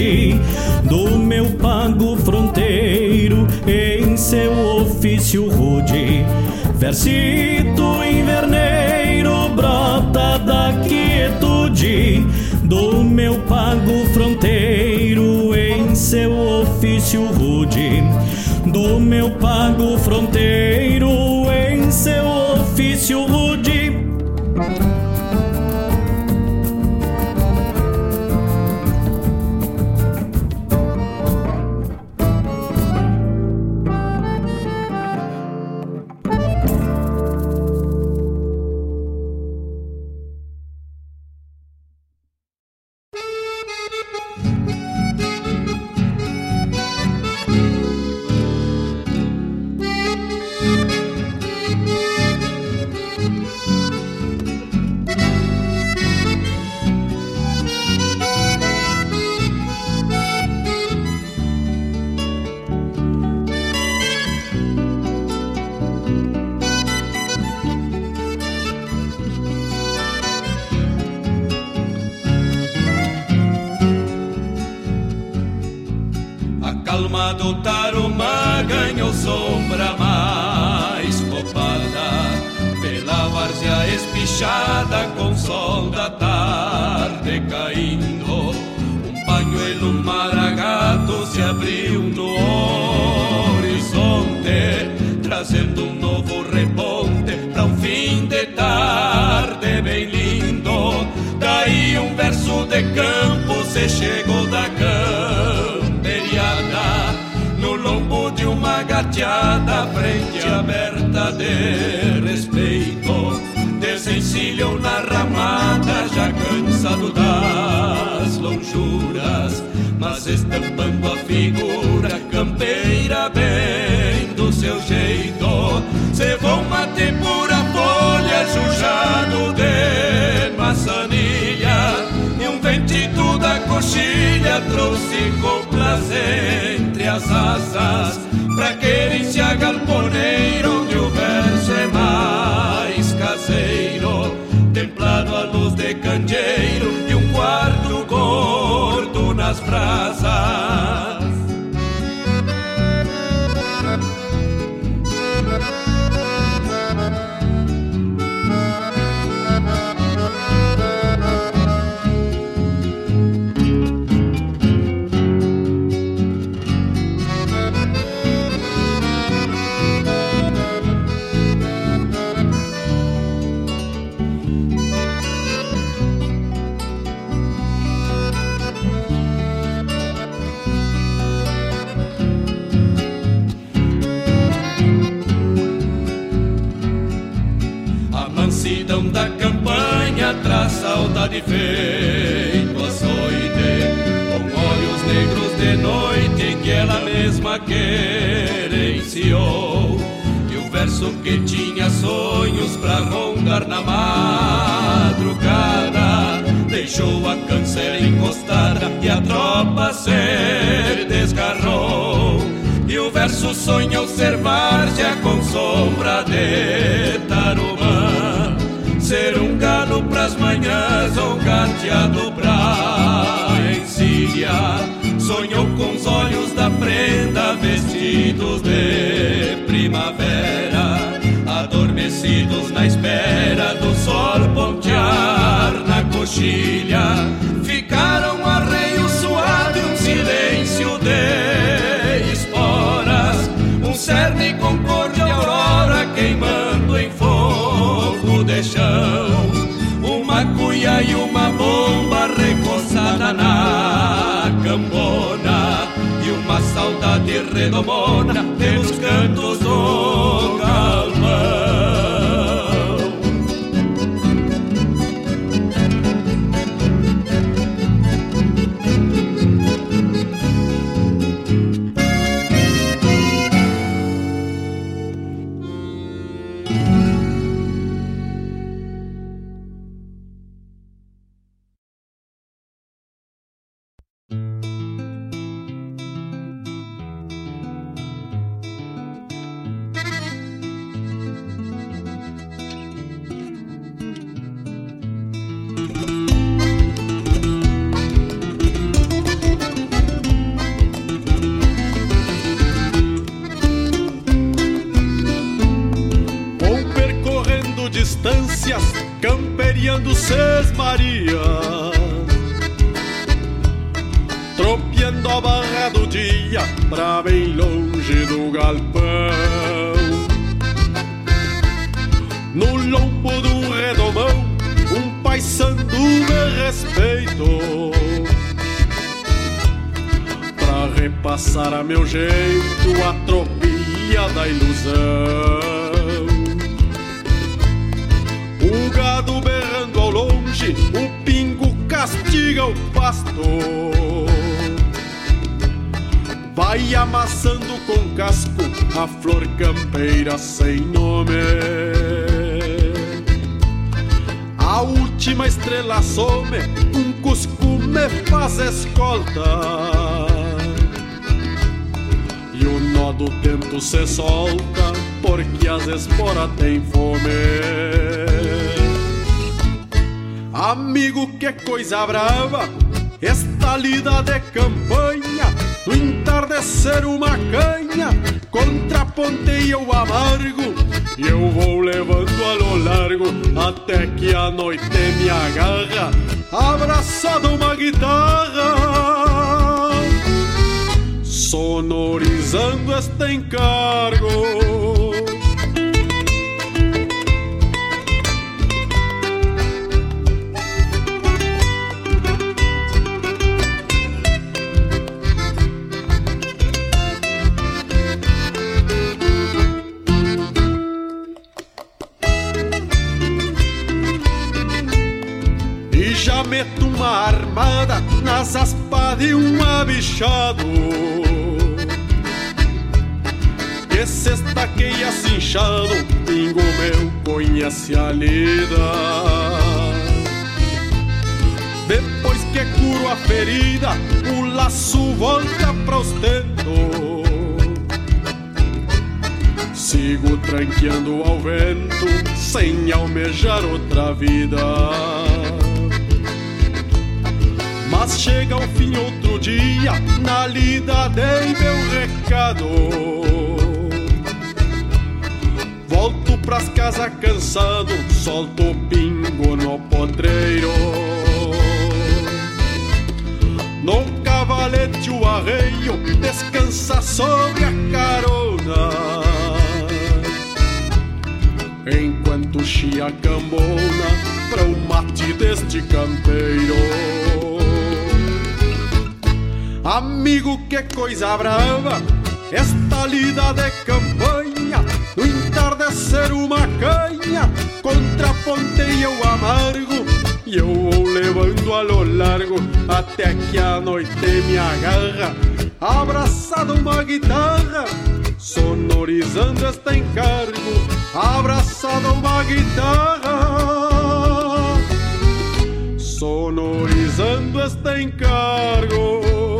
longe do meu pago fronteiro em seu ofício rude. Versito inverneiro brota da quietude do meu pago fronteiro em seu ofício rude. Do meu pago fronteiro em seu ofício rude de candeeiro e um quarto gordo nas brasas. Traz saudade feito açoite Com olhos negros de noite que ela mesma querenciou. E o verso que tinha sonhos pra rondar na madrugada Deixou a cancela encostada e a tropa se desgarrou. E o verso sonhou ser várzea com sombra de tarumã Ser um galo pras manhãs ou gateado pra encilha Sonhou com os olhos da prenda vestidos de primavera Adormecidos na espera do sol pontear na coxilha Uma cuia e uma bomba recoçada na cambona E uma saudade redomona pelos cantos do lombo de um redomão, um paisano me respeitou. Pra repassar a meu jeito a tropia da ilusão. O gado berrando ao longe, o pingo castiga o pasto. Vai amassando com casco a flor campeira sem nome. Última estrela some, um cusco me faz escolta. E o nó do tempo se solta, porque as esporas têm fome. Amigo, que coisa brava, esta lida de campanha, no entardecer uma canha Contraponteia o amargo E eu vou levando a lo largo Até que a noite me agarra Abraçado uma guitarra Sonorizando este encargo uma armada nas aspas de um abichado. Que se estaqueia cinchado, pingo meu conhece a lida. Depois que curo a ferida, o laço volta pra ostento Sigo tranqueando ao vento, sem almejar outra vida mas chega ao fim outro dia, na lida dei meu recado. Volto pras casas cansado, solto pingo no potreiro. No cavalete o arreio descansa sobre a carona. Enquanto chia cambona para o mate deste campeiro. Amigo, que coisa brava, esta lida de campanha, no entardecer uma canha, contraponteia o amargo, e eu vou levando a lo largo, até que a noite me agarra, abraçado uma guitarra, sonorizando este encargo, abraçado uma guitarra sonorizando este encargo.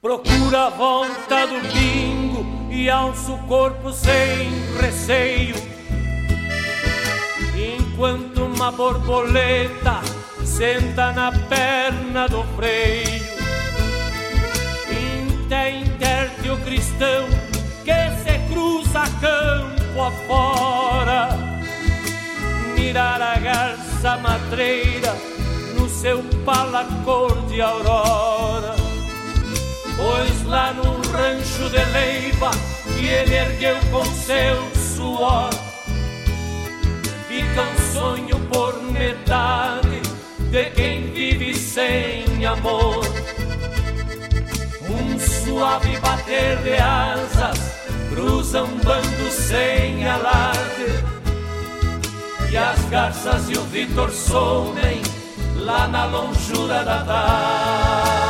Procura a volta do bingo e alça o corpo sem receio. Enquanto uma borboleta senta na perna do freio. Inter, interte o cristão que se cruza campo afora. Mirar a garça matreira no seu pala cor de aurora Pois lá no rancho de Leiva que ele ergueu com seu suor, fica um sonho por metade de quem vive sem amor. Um suave bater de asas cruza um bando sem alarde. E as garças e o Vitor somem lá na longura da tarde.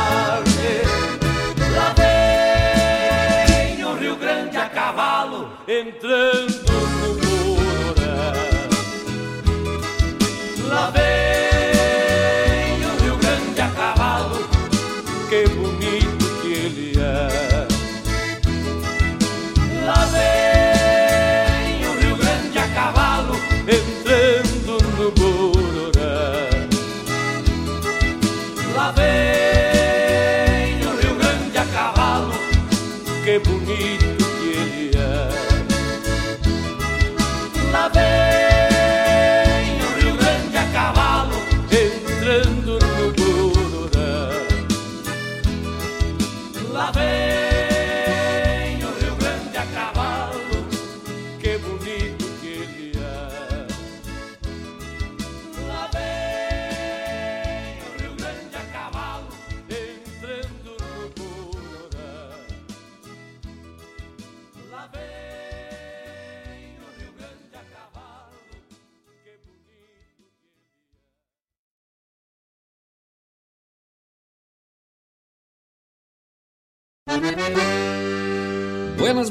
Cavalo entrando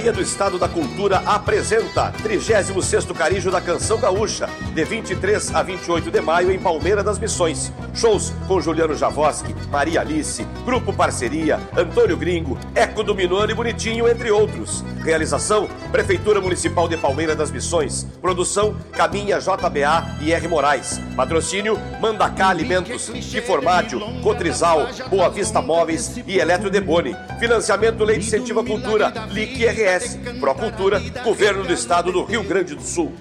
Secretaria do Estado da Cultura apresenta 36º Carijo da Canção Gaúcha, de 23 a 28 de maio em Palmeira das Missões. Shows com Juliano Javoski, Maria Alice, Grupo Parceria, Antônio Gringo, Eco do Minuano e Bonitinho, entre outros. Realização: Prefeitura Municipal de Palmeira das Missões. Produção: Caminha JBA e R. Moraes. Patrocínio: Mandacá Alimentos, Informádio, Cotrizal, Boa Vista Móveis e Eletro Deboni. Financiamento Lei de Incentivo à Cultura, LIC RS. Procultura, Governo do Estado do Rio Grande do Sul.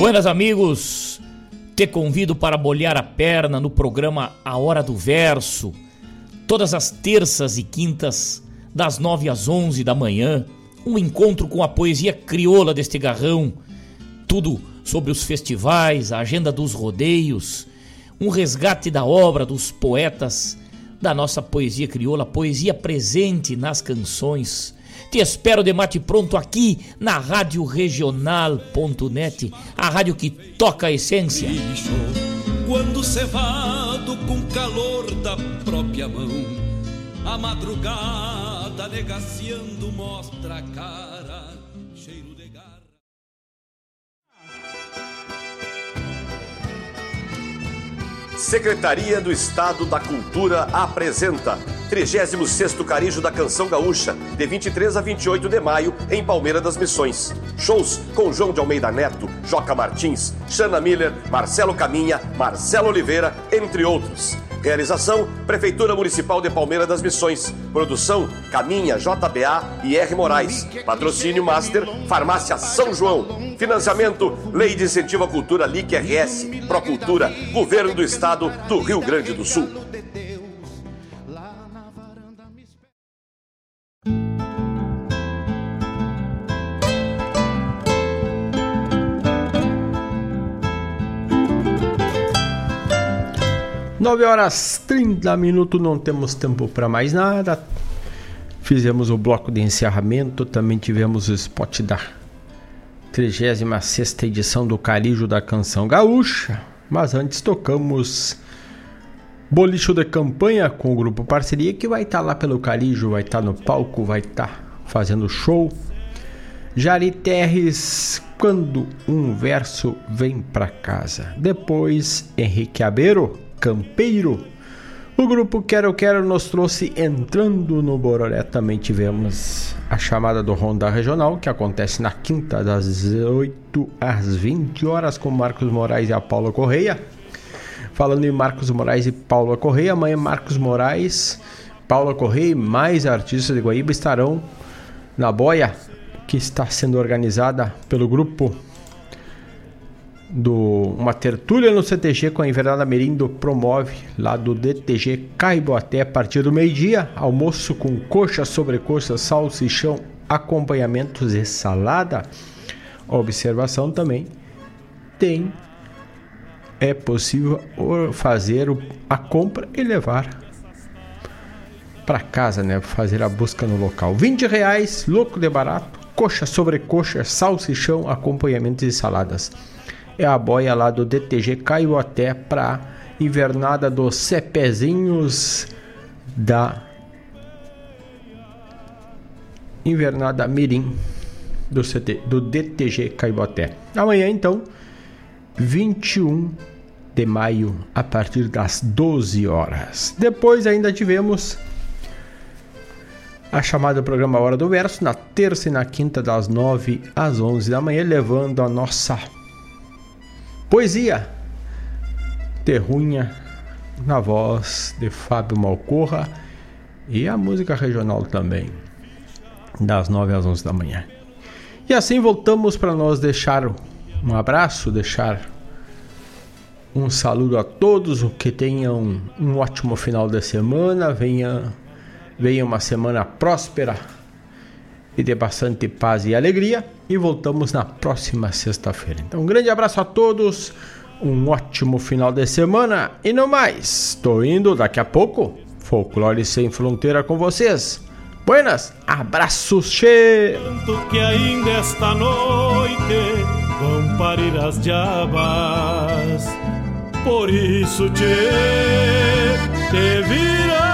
Buenas amigos, te convido para molhar a perna no programa A Hora do Verso, todas as terças e quintas, das 9 às 11 da manhã, um encontro com a poesia crioula deste garrão, tudo sobre os festivais, a agenda dos rodeios, um resgate da obra dos poetas da nossa poesia crioula, poesia presente nas canções. Te espero de mate pronto aqui na Rádio Regional.net, a rádio que toca a essência. Quando cevado com calor da própria mão, a madrugada negaciando mostra a cara, cheiro de garra. Secretaria do Estado da Cultura apresenta 36º Carijo da Canção Gaúcha, de 23 a 28 de maio, em Palmeira das Missões. Shows com João de Almeida Neto, Joca Martins, Xana Miller, Marcelo Caminha, Marcelo Oliveira, entre outros. Realização: Prefeitura Municipal de Palmeira das Missões. Produção: Caminha, JBA e R. Moraes. Patrocínio Master, Farmácia São João. Financiamento: Lei de Incentivo à Cultura LIC RS. Procultura, Governo do Estado do Rio Grande do Sul. Nove horas 30 minutos, não temos tempo para mais nada. Fizemos o bloco de encerramento, também tivemos o spot da 36 edição do Carijo da Canção Gaúcha. Mas antes tocamos Bolicho de Campanha com o grupo Parceria, que vai estar tá lá pelo Carijo, vai estar tá no palco, vai estar tá fazendo show. Jari Terres, quando um verso vem pra casa. Depois, Henrique Abeiro, Campeiro. O grupo Quero Quero nos trouxe entrando no Bororé. Também tivemos a chamada do Ronda Regional, que acontece na quinta, das 18 às 20 horas, com Marcos Moraes e a Paula Correia. Falando em Marcos Moraes e Paula Correia, amanhã Marcos Moraes, Paula Correia e mais artistas de Guaíba estarão na boia que está sendo organizada pelo grupo do uma tertúlia no CTG com a Invernada Merindo promove lá do DTG Caiboaté a partir do meio-dia, almoço com coxa, sobrecoxa, salsichão, acompanhamentos e salada. Observação também tem é possível fazer a compra e levar para casa, né? Fazer a busca no local. 20 reais, louco de barato, coxa sobre coxa, salsichão, acompanhamentos e saladas. É a boia lá do DTG Caiu até para invernada dos cepezinhos da invernada Mirim do, CT, do DTG Caiboté. Amanhã, então, 21 de maio, a partir das 12 horas. Depois ainda tivemos a chamada programa Hora do Verso, na terça e na quinta, das 9 às 11 da manhã, levando a nossa poesia terrunha na voz de Fábio Malcorra e a música regional também, das 9 às 11 da manhã. E assim voltamos para nós deixar um abraço, deixar um saludo a todos, que tenham um ótimo final de semana, venha, venha uma semana próspera e de bastante paz e alegria. E voltamos na próxima sexta-feira. Então, um grande abraço a todos, um ótimo final de semana e no mais, estou indo daqui a pouco. Folclore Sem Fronteira com vocês. Buenas, abraços, che! que ainda esta noite vão parir as diabas. Por isso, te, te vira